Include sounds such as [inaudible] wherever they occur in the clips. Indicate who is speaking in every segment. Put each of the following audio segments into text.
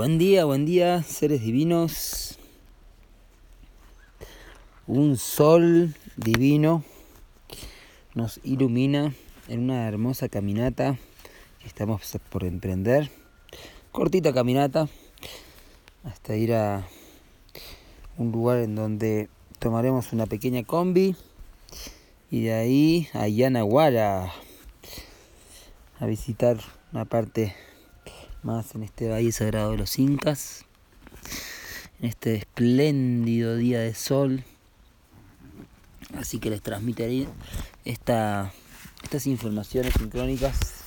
Speaker 1: Buen día, buen día, seres divinos. Un sol divino nos ilumina en una hermosa caminata que estamos por emprender. Cortita caminata hasta ir a un lugar en donde tomaremos una pequeña combi y de ahí a Yanaguara a visitar una parte más en este valle sagrado de los incas, en este espléndido día de sol. Así que les transmitiré esta, estas informaciones sincrónicas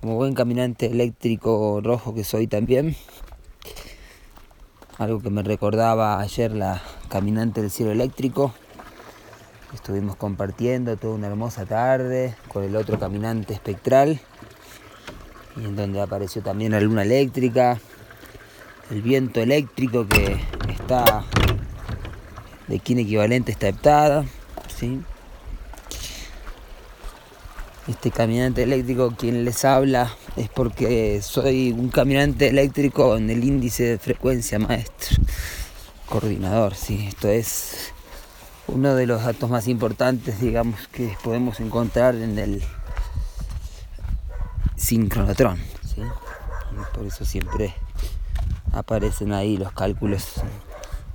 Speaker 1: como buen caminante eléctrico rojo que soy también. Algo que me recordaba ayer la caminante del cielo eléctrico. Estuvimos compartiendo toda una hermosa tarde con el otro caminante espectral donde apareció también la luna eléctrica, el viento eléctrico que está de quien equivalente está heptada, ¿sí? Este caminante eléctrico quien les habla es porque soy un caminante eléctrico en el índice de frecuencia maestro, coordinador, sí, esto es uno de los datos más importantes, digamos, que podemos encontrar en el sincronotron. ¿sí? Por eso siempre aparecen ahí los cálculos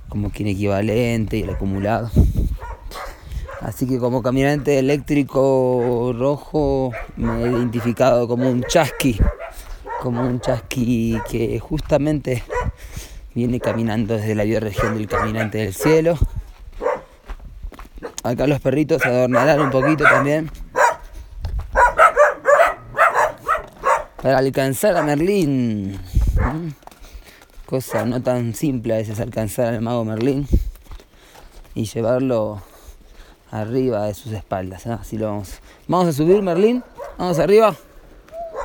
Speaker 1: como quien equivalente y el acumulado. Así que como caminante eléctrico rojo me he identificado como un chasqui, como un chasqui que justamente viene caminando desde la bioregión del caminante del cielo. Acá los perritos adornarán un poquito también. Para alcanzar a Merlín. Cosa no tan simple a veces alcanzar al mago Merlín y llevarlo arriba de sus espaldas. Así lo vamos. Vamos a subir Merlín. Vamos arriba.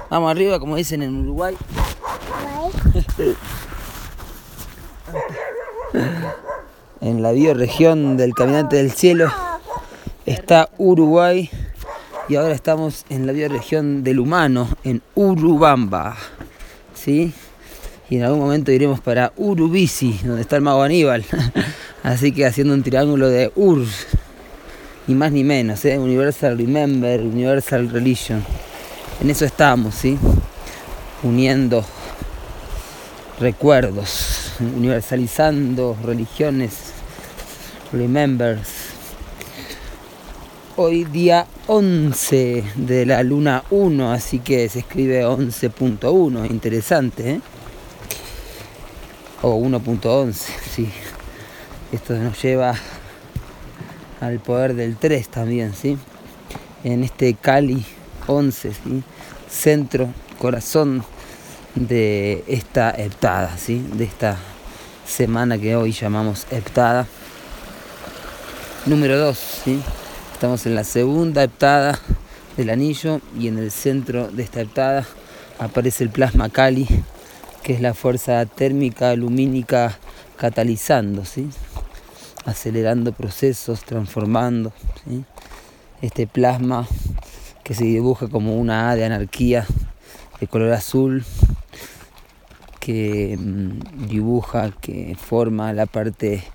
Speaker 1: Vamos arriba, como dicen en Uruguay. en la bioregión del Caminante del Cielo está Uruguay y ahora estamos en la bioregión del humano, en Urubamba, ¿sí? Y en algún momento iremos para Urubisi, donde está el mago Aníbal. [laughs] Así que haciendo un triángulo de Ur, ni más ni menos, ¿eh? Universal Remember, Universal Religion. En eso estamos, ¿sí? Uniendo recuerdos, universalizando religiones, remembers, hoy día 11 de la luna 1, así que se escribe 11.1, interesante, ¿eh? O 1.11, sí. Esto nos lleva al poder del 3 también, ¿sí? En este Cali 11, ¿sí? Centro, corazón de esta heptada, ¿sí? De esta semana que hoy llamamos heptada. Número 2, ¿sí? Estamos en la segunda heptada del anillo y en el centro de esta heptada aparece el plasma Cali, que es la fuerza térmica lumínica catalizando, ¿sí? acelerando procesos, transformando. Este plasma que se dibuja como una A de anarquía de color azul, que mm, dibuja, que forma la parte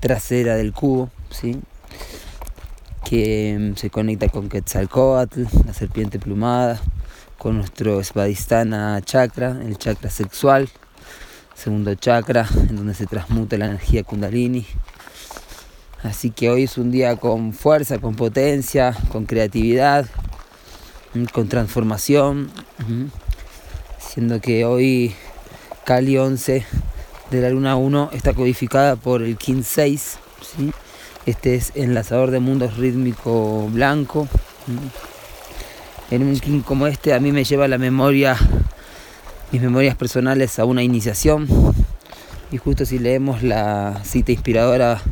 Speaker 1: trasera del cubo, ¿sí? Que mm, se conecta con Quetzalcoatl, la serpiente plumada, con nuestro Svadhisthana chakra, el chakra sexual, segundo chakra, en donde se transmuta la energía kundalini. Así que hoy es un día con fuerza, con potencia, con creatividad, mm, con transformación, siendo que hoy Kali 11 de la luna 1 está codificada por el Kin 6, ¿sí? Este es enlazador de mundos rítmico blanco. En un king como este a mí me lleva la memoria, mis memorias personales a una iniciación. Y justo si leemos la cita inspiradora,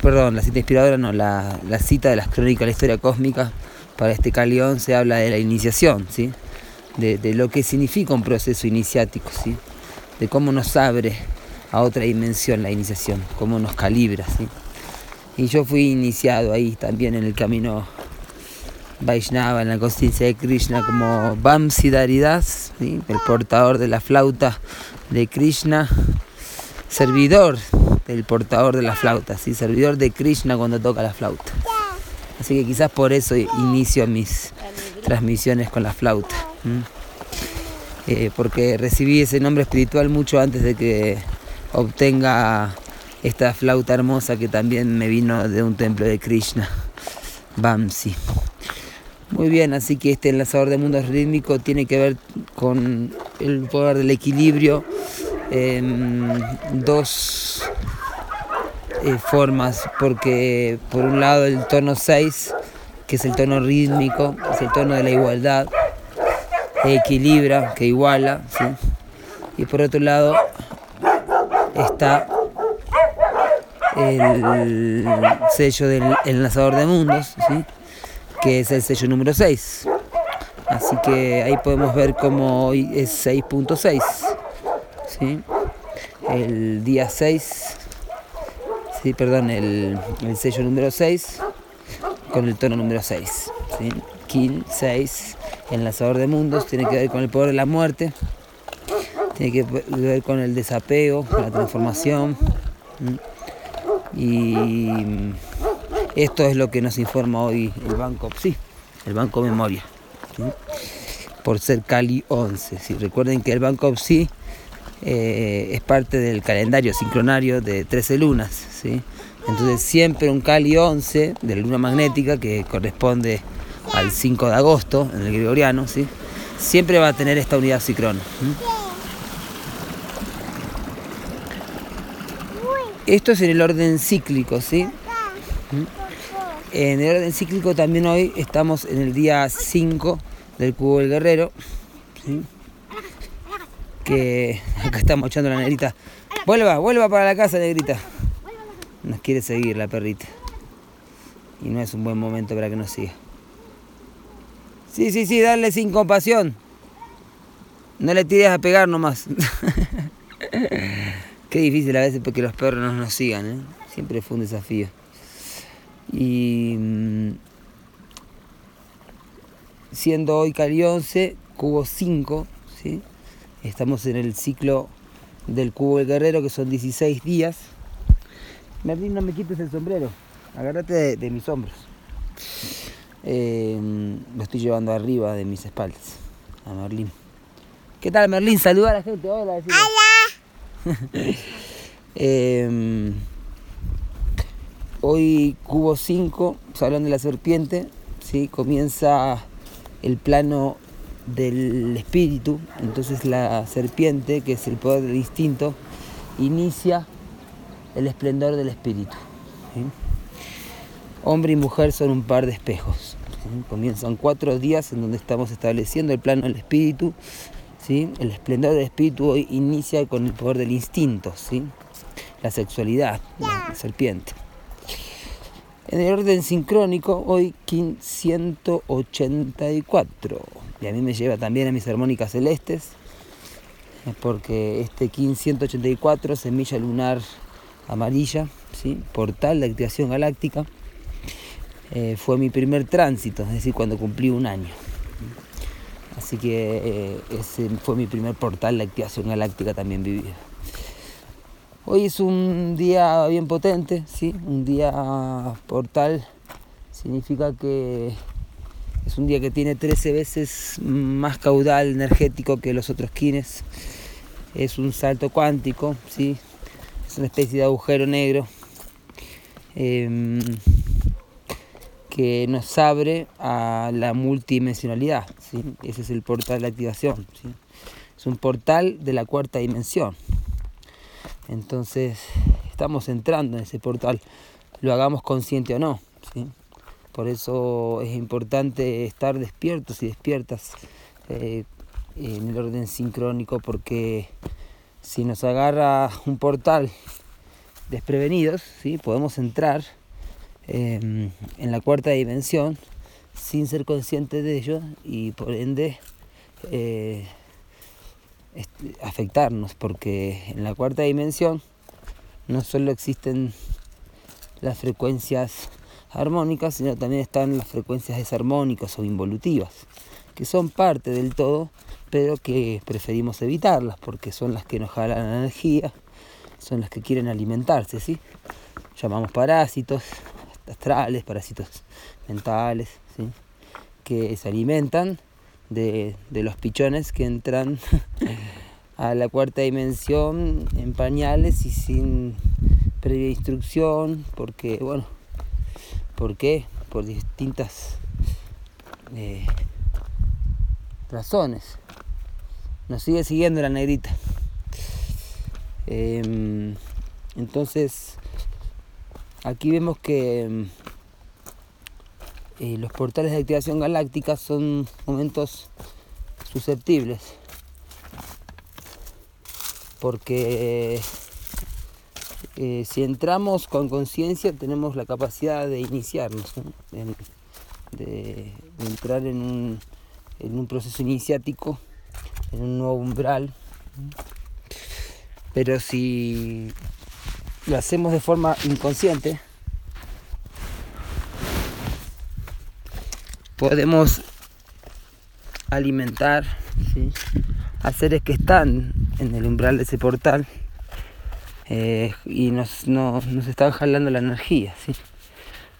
Speaker 1: perdón, la cita inspiradora no, la, cita de las crónicas de la historia cósmica para este Calión se habla de la iniciación, ¿sí? De, de, lo que significa un proceso iniciático, ¿sí? de cómo nos abre a otra dimensión la iniciación, cómo nos calibra. ¿sí? Y yo fui iniciado ahí también en el camino Vaishnava, en la conciencia de Krishna, como Bamsi Daridas, el portador de la flauta de Krishna, servidor del portador de la flauta, ¿sí? servidor de Krishna cuando toca la flauta. Así que quizás por eso inicio mis transmisiones con la flauta. Eh, porque recibí ese nombre espiritual mucho antes de que obtenga esta flauta hermosa que también me vino de un templo de Krishna, Bamsi. Muy bien, así que este enlazador de mundos rítmicos tiene que ver con el poder del equilibrio en dos eh, formas, porque por un lado el tono 6, que es el tono rítmico, es el tono de la igualdad, equilibra, que iguala, y por otro lado está el sello del enlazador de mundos, que es el sello número 6. Así que ahí podemos ver cómo hoy es 6.6. El día 6, sí, perdón, el, sello número 6 con el tono número 6. ¿sí? 6, enlazador de mundos, tiene que ver con el poder de la muerte, tiene que ver con el desapego, con la transformación. Y esto es lo que nos informa hoy el Banco PSI, el Banco Memoria, por ser Cali 11. ¿sí? Recuerden que el Banco PSI eh, es parte del calendario sincronario de 13 lunas. ¿sí? Entonces siempre un Cali 11 de la luna magnética, que corresponde al 5 de agosto en el gregoriano, ¿sí? siempre va a tener esta unidad sincrona. Esto es en el orden cíclico, ¿sí? En el orden cíclico también hoy estamos en el día 5 del cubo del guerrero, Que acá estamos echando la negrita. Vuelva, vuelva para la casa, negrita. Nos quiere seguir la perrita. Y no es un buen momento para que nos siga. Sí, sí, sí, darle sin compasión. No le tires a pegar nomás. [laughs] Qué difícil a veces porque los perros no nos sigan, ¿eh? Siempre fue un desafío. Y mm, siendo hoy Cali 11, cubo 5, ¿sí? estamos en el ciclo del cubo del guerrero que son 16 días. Merlín, no me quites el sombrero, agárrate de, mis hombros. Eh, lo estoy llevando arriba de mis espaldas a Merlín. ¿Qué tal Merlín? Saluda a la gente. Hola. Hola. [laughs] Em, hoy cubo 5, Salón de la Serpiente, ¿sí? comienza el plano del espíritu, entonces la serpiente, que es el poder del instinto, inicia el esplendor del espíritu. Hombre y mujer son un par de espejos. Comienzan cuatro días en donde estamos estableciendo el plano del espíritu, el esplendor del espíritu hoy inicia con el poder del instinto, ¿sí? la sexualidad, la serpiente. En el orden sincrónico, hoy 184. Y a mí me lleva también a mis armónicas celestes, porque este 184, semilla lunar amarilla, ¿sí? portal de activación galáctica, eh, fue mi primer tránsito, es decir, cuando cumplí un año. Así que eh, ese fue mi primer portal de activación galáctica también vivido. Hoy es un día bien potente, ¿sí? un día portal. Significa que es un día que tiene 13 veces más caudal energético que los otros kines. Es un salto cuántico, ¿sí? es una especie de agujero negro. Em, que nos abre a la multidimensionalidad. ¿sí? Ese es el portal de activación. Es un portal de la cuarta dimensión. Entonces estamos entrando en ese portal, lo hagamos consciente o no. Por eso es importante estar despiertos y despiertas eh, en el orden sincrónico porque si nos agarra un portal desprevenidos, ¿sí? podemos entrar Em, en la cuarta dimensión sin ser conscientes de ello y por ende eh, afectarnos, porque en la cuarta dimensión no solo existen las frecuencias armónicas, sino también están las frecuencias desarmónicas o involutivas, que son parte del todo, pero que preferimos evitarlas porque son las que nos jalan energía, son las que quieren alimentarse, ¿sí? Llamamos parásitos astrales, parásitos mentales, ¿sí? que se alimentan de, de los pichones que entran [laughs] a la cuarta dimensión en pañales y sin previa instrucción, porque, bueno, ¿por qué? Por distintas eh, razones. Nos sigue siguiendo la negrita. Em, entonces, aquí vemos que em, eh, los portales de activación galáctica son momentos susceptibles. Porque eh, si entramos con conciencia tenemos la capacidad de iniciarnos, de, entrar en un, en un proceso iniciático, en un nuevo umbral. Pero si lo hacemos de forma inconsciente, podemos alimentar a seres que están en el umbral de ese portal eh, y nos, nos, están jalando la energía. ¿sí?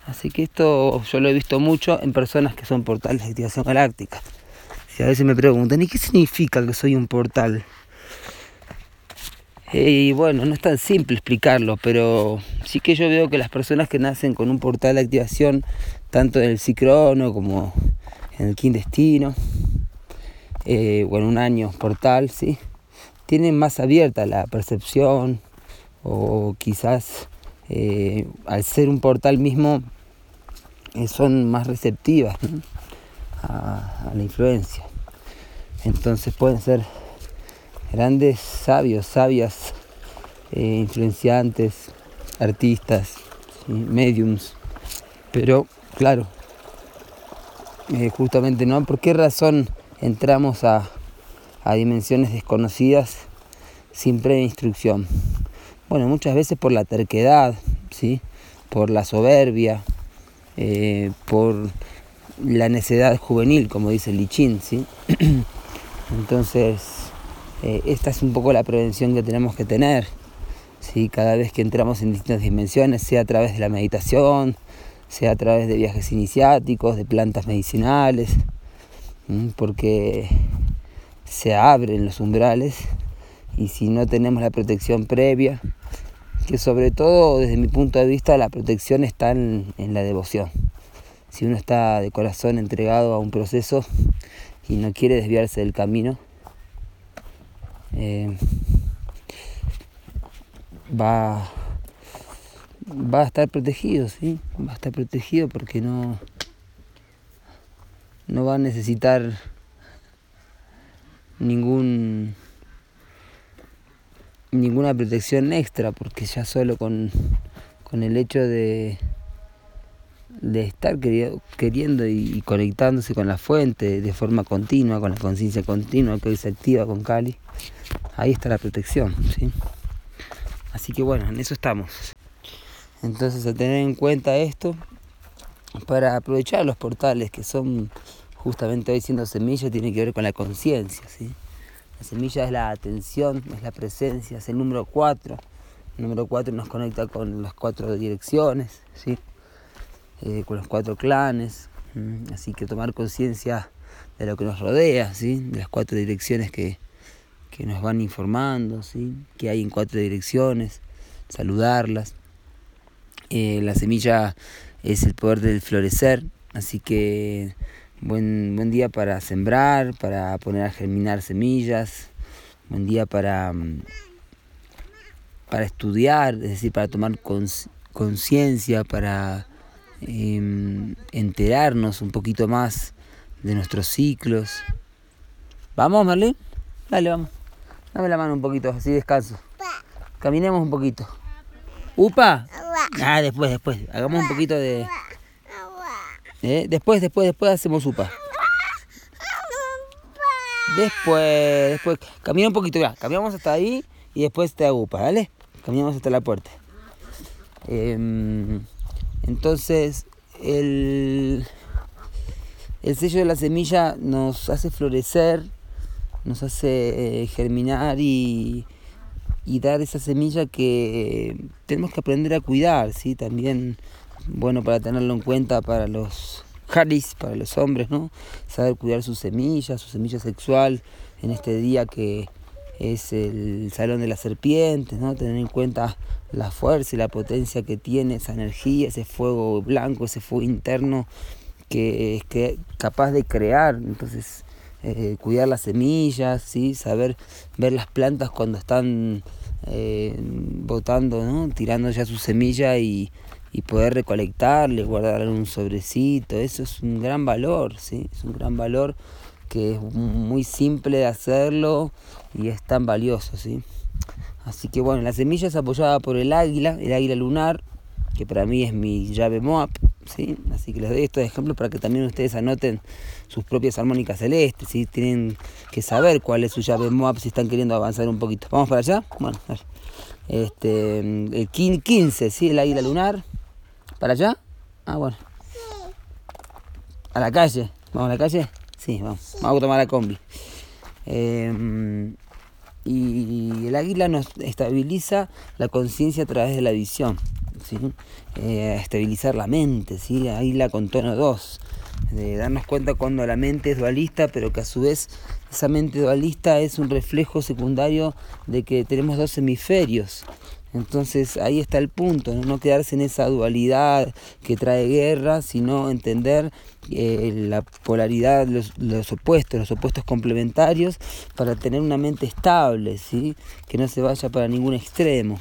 Speaker 1: Así que esto yo lo he visto mucho en personas que son portales de activación galáctica. Si a veces me preguntan, ¿y qué significa que soy un portal? Eh, y bueno, no es tan simple explicarlo, pero sí que yo veo que las personas que nacen con un portal de activación, tanto en el Cicrono como en el Quindestino, eh, o en un año portal, ¿sí? tienen más abierta la percepción, o quizás eh, al ser un portal mismo son más receptivas a, la influencia. Entonces pueden ser grandes sabios, sabias, eh, influenciantes, artistas, mediums, pero claro, justamente no, ¿por qué razón entramos a, dimensiones desconocidas sin preinstrucción? instrucción? Bueno, muchas veces por la terquedad, ¿sí? por la soberbia, eh, por la necedad juvenil, como dice Lichin. ¿sí? [clears throat] Entonces, eh, esta es un poco la prevención que tenemos que tener. ¿sí? Cada vez que entramos en distintas dimensiones, sea a través de la meditación, sea a través de viajes iniciáticos, de plantas medicinales, porque se abren los umbrales y si no tenemos la protección previa, que sobre todo desde mi punto de vista la protección está en, la devoción. Si uno está de corazón entregado a un proceso y no quiere desviarse del camino, eh, va, va a estar protegido, ¿sí? Va a estar protegido porque no, no va a necesitar ningún ninguna protección extra, porque ya solo con, el hecho de, de estar queriendo y conectándose con la fuente de forma continua, con la conciencia continua que hoy se activa con Cali, ahí está la protección. ¿sí? Así que bueno, en eso estamos. Entonces a tener en cuenta esto para aprovechar los portales que son justamente hoy siendo semillas, tiene que ver con la conciencia. ¿sí? La semilla es la atención, es la presencia, es el número 4. El número 4 nos conecta con las cuatro direcciones, ¿sí? Eh, con los cuatro clanes. Así que tomar conciencia de lo que nos rodea, ¿sí? de las cuatro direcciones que, nos van informando, ¿sí? que hay en cuatro direcciones, saludarlas. Eh, la semilla es el poder del florecer, así que Buen, buen día para sembrar, para poner a germinar semillas. Buen día para, mm, para estudiar, es decir, para tomar conciencia, para em, enterarnos un poquito más de nuestros ciclos. ¿Vamos, Marlene? Dale, vamos. Dame la mano un poquito, así descanso. Caminemos un poquito. ¿Upa? Ah, después, después. Hagamos un poquito de... ¿Eh? Después, después, después hacemos upa. Después, después. Camina un poquito, ya. Caminamos hasta ahí y después te hago upa, ¿vale? Caminamos hasta la puerta. Em, entonces, el, el sello de la semilla nos hace florecer nos hace eh, germinar y, y dar esa semilla que tenemos que aprender a cuidar, ¿sí? También, bueno, para tenerlo en cuenta para los para los hombres, ¿no? Saber cuidar su semilla, su semilla sexual en este día que es el salón de las serpientes, ¿no? Tener en cuenta la fuerza y la potencia que tiene esa energía, ese fuego blanco, ese fuego interno que es que capaz de crear. Entonces, eh, cuidar las semillas, ¿sí? saber ver las plantas cuando están eh, botando, ¿no? tirando ya su semilla y, y poder recolectarle, guardarle un sobrecito, eso es un gran valor, ¿sí? es un gran valor que es muy simple de hacerlo y es tan valioso. ¿sí? Así que bueno, la semilla es apoyada por el águila, el águila lunar, que para mí es mi llave Moab, ¿sí? Así que les doy estos ejemplos para que también ustedes anoten sus propias armónicas celestes, ¿sí? Tienen que saber cuál es su llave Moab si están queriendo avanzar un poquito. ¿Vamos para allá? Bueno, Este, el 15, ¿sí? El águila lunar. ¿Para allá? Ah, bueno. ¿A la calle? ¿Vamos a la calle? Sí, vamos. Vamos a tomar la combi. Em, y el águila nos estabiliza la conciencia a través de la visión. Eh, estabilizar la mente, ¿sí? águila con tono 2, de darnos cuenta cuando la mente es dualista, pero que a su vez esa mente dualista es un reflejo secundario de que tenemos dos hemisferios. Entonces ahí está el punto, no, quedarse en esa dualidad que trae guerra, sino entender eh, la polaridad, los, los, opuestos, los opuestos complementarios, para tener una mente estable, ¿sí? que no se vaya para ningún extremo.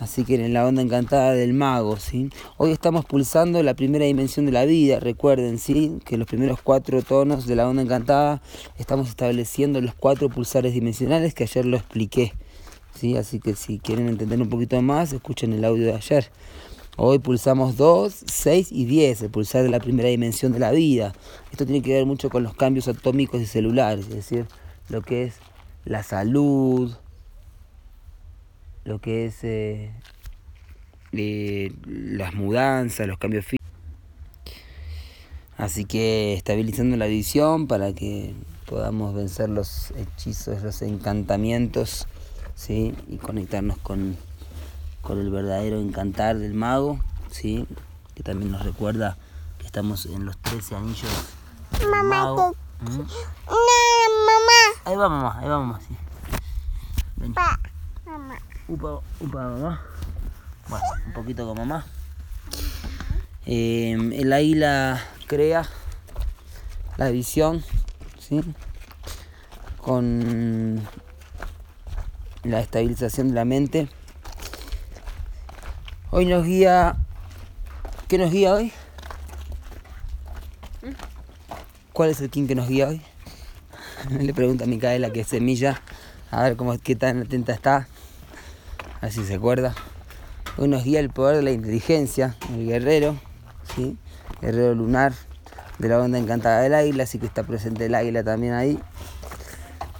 Speaker 1: Así que en la onda encantada del mago, ¿sí? Hoy estamos pulsando la primera dimensión de la vida, recuerden, ¿sí? Que los primeros cuatro tonos de la onda encantada estamos estableciendo los cuatro pulsares dimensionales que ayer lo expliqué, ¿sí? Así que si quieren entender un poquito más, escuchen el audio de ayer. Hoy pulsamos 2, 6 y 10, el pulsar de la primera dimensión de la vida. Esto tiene que ver mucho con los cambios atómicos y celulares, es decir, lo que es la salud, lo que es eh, eh, las mudanzas, los cambios físicos. Así que estabilizando la visión para que podamos vencer los hechizos, los encantamientos, ¿sí? y conectarnos con, con el verdadero encantar del mago, ¿sí? que también nos recuerda que estamos en los 13 anillos.
Speaker 2: Mamá, ¿Mm? mamá.
Speaker 1: Ahí va mamá, ahí va mamá, sí.
Speaker 2: mamá.
Speaker 1: Upa, upa, mamá. Bueno, un poquito con mamá. Eh, el águila crea la visión, ¿sí? Con la estabilización de la mente. Hoy nos guía. ¿Qué nos guía hoy? ¿Cuál es el king que nos guía hoy? [laughs] Le pregunta a Micaela que es semilla. A ver cómo qué tan atenta está así se acuerda. Hoy nos guía el poder de la inteligencia, el guerrero, ¿sí? guerrero lunar de la onda encantada del águila, así que está presente el águila también ahí.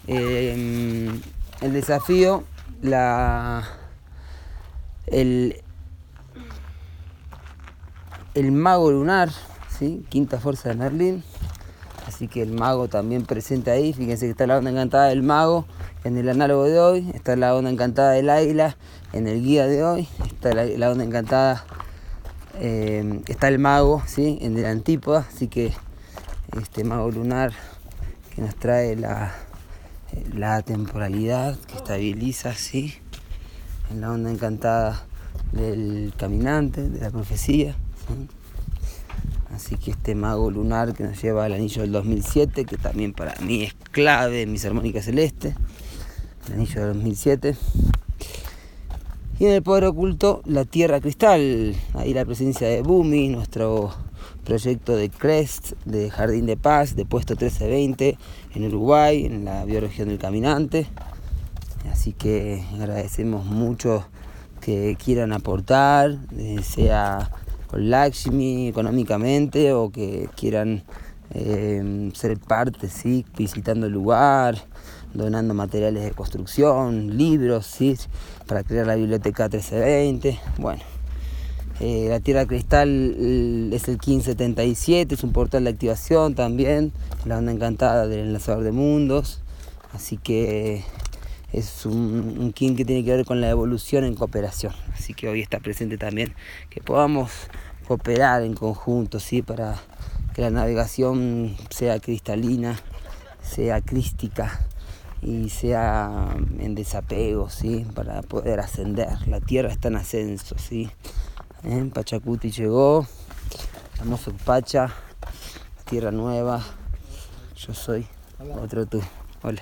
Speaker 1: Em, el desafío, la, el, el mago lunar, ¿sí? quinta fuerza de Merlín. Así que el mago también presente ahí. Fíjense que está la onda encantada del mago en el análogo de hoy. Está la onda encantada del águila en el guía de hoy. Está la, onda encantada. Eh, está el mago ¿sí? en el antípoda. Así que este mago lunar que nos trae la, temporalidad, que estabiliza ¿sí? en la onda encantada del caminante, de la profecía. Así que este mago lunar que nos lleva al anillo del 2007, que también para mí es clave en mis armónicas celestes, el anillo del 2007. Y en el poder oculto, la tierra cristal, ahí la presencia de Bumi, nuestro proyecto de Crest, de Jardín de Paz, de puesto 1320 en Uruguay, en la bioregión del caminante. Así que agradecemos mucho que quieran aportar, eh, sea con Lakshmi económicamente o que quieran eh, ser parte, ¿sí? visitando el lugar, donando materiales de construcción, libros, ¿sí? para crear la biblioteca 1320. Bueno, eh, la Tierra Cristal es el 1577, es un portal de activación también, la onda encantada del enlazador de mundos. Así que es un, un kin que tiene que ver con la evolución en cooperación. Así que hoy está presente también que podamos cooperar en conjunto, ¿sí? Para que la navegación sea cristalina, sea crística y sea en desapego, ¿sí? Para poder ascender. La tierra está en ascenso, ¿sí? ¿Eh? Pachacuti llegó, hermoso Pacha, tierra nueva. Yo soy otro tú. Hola.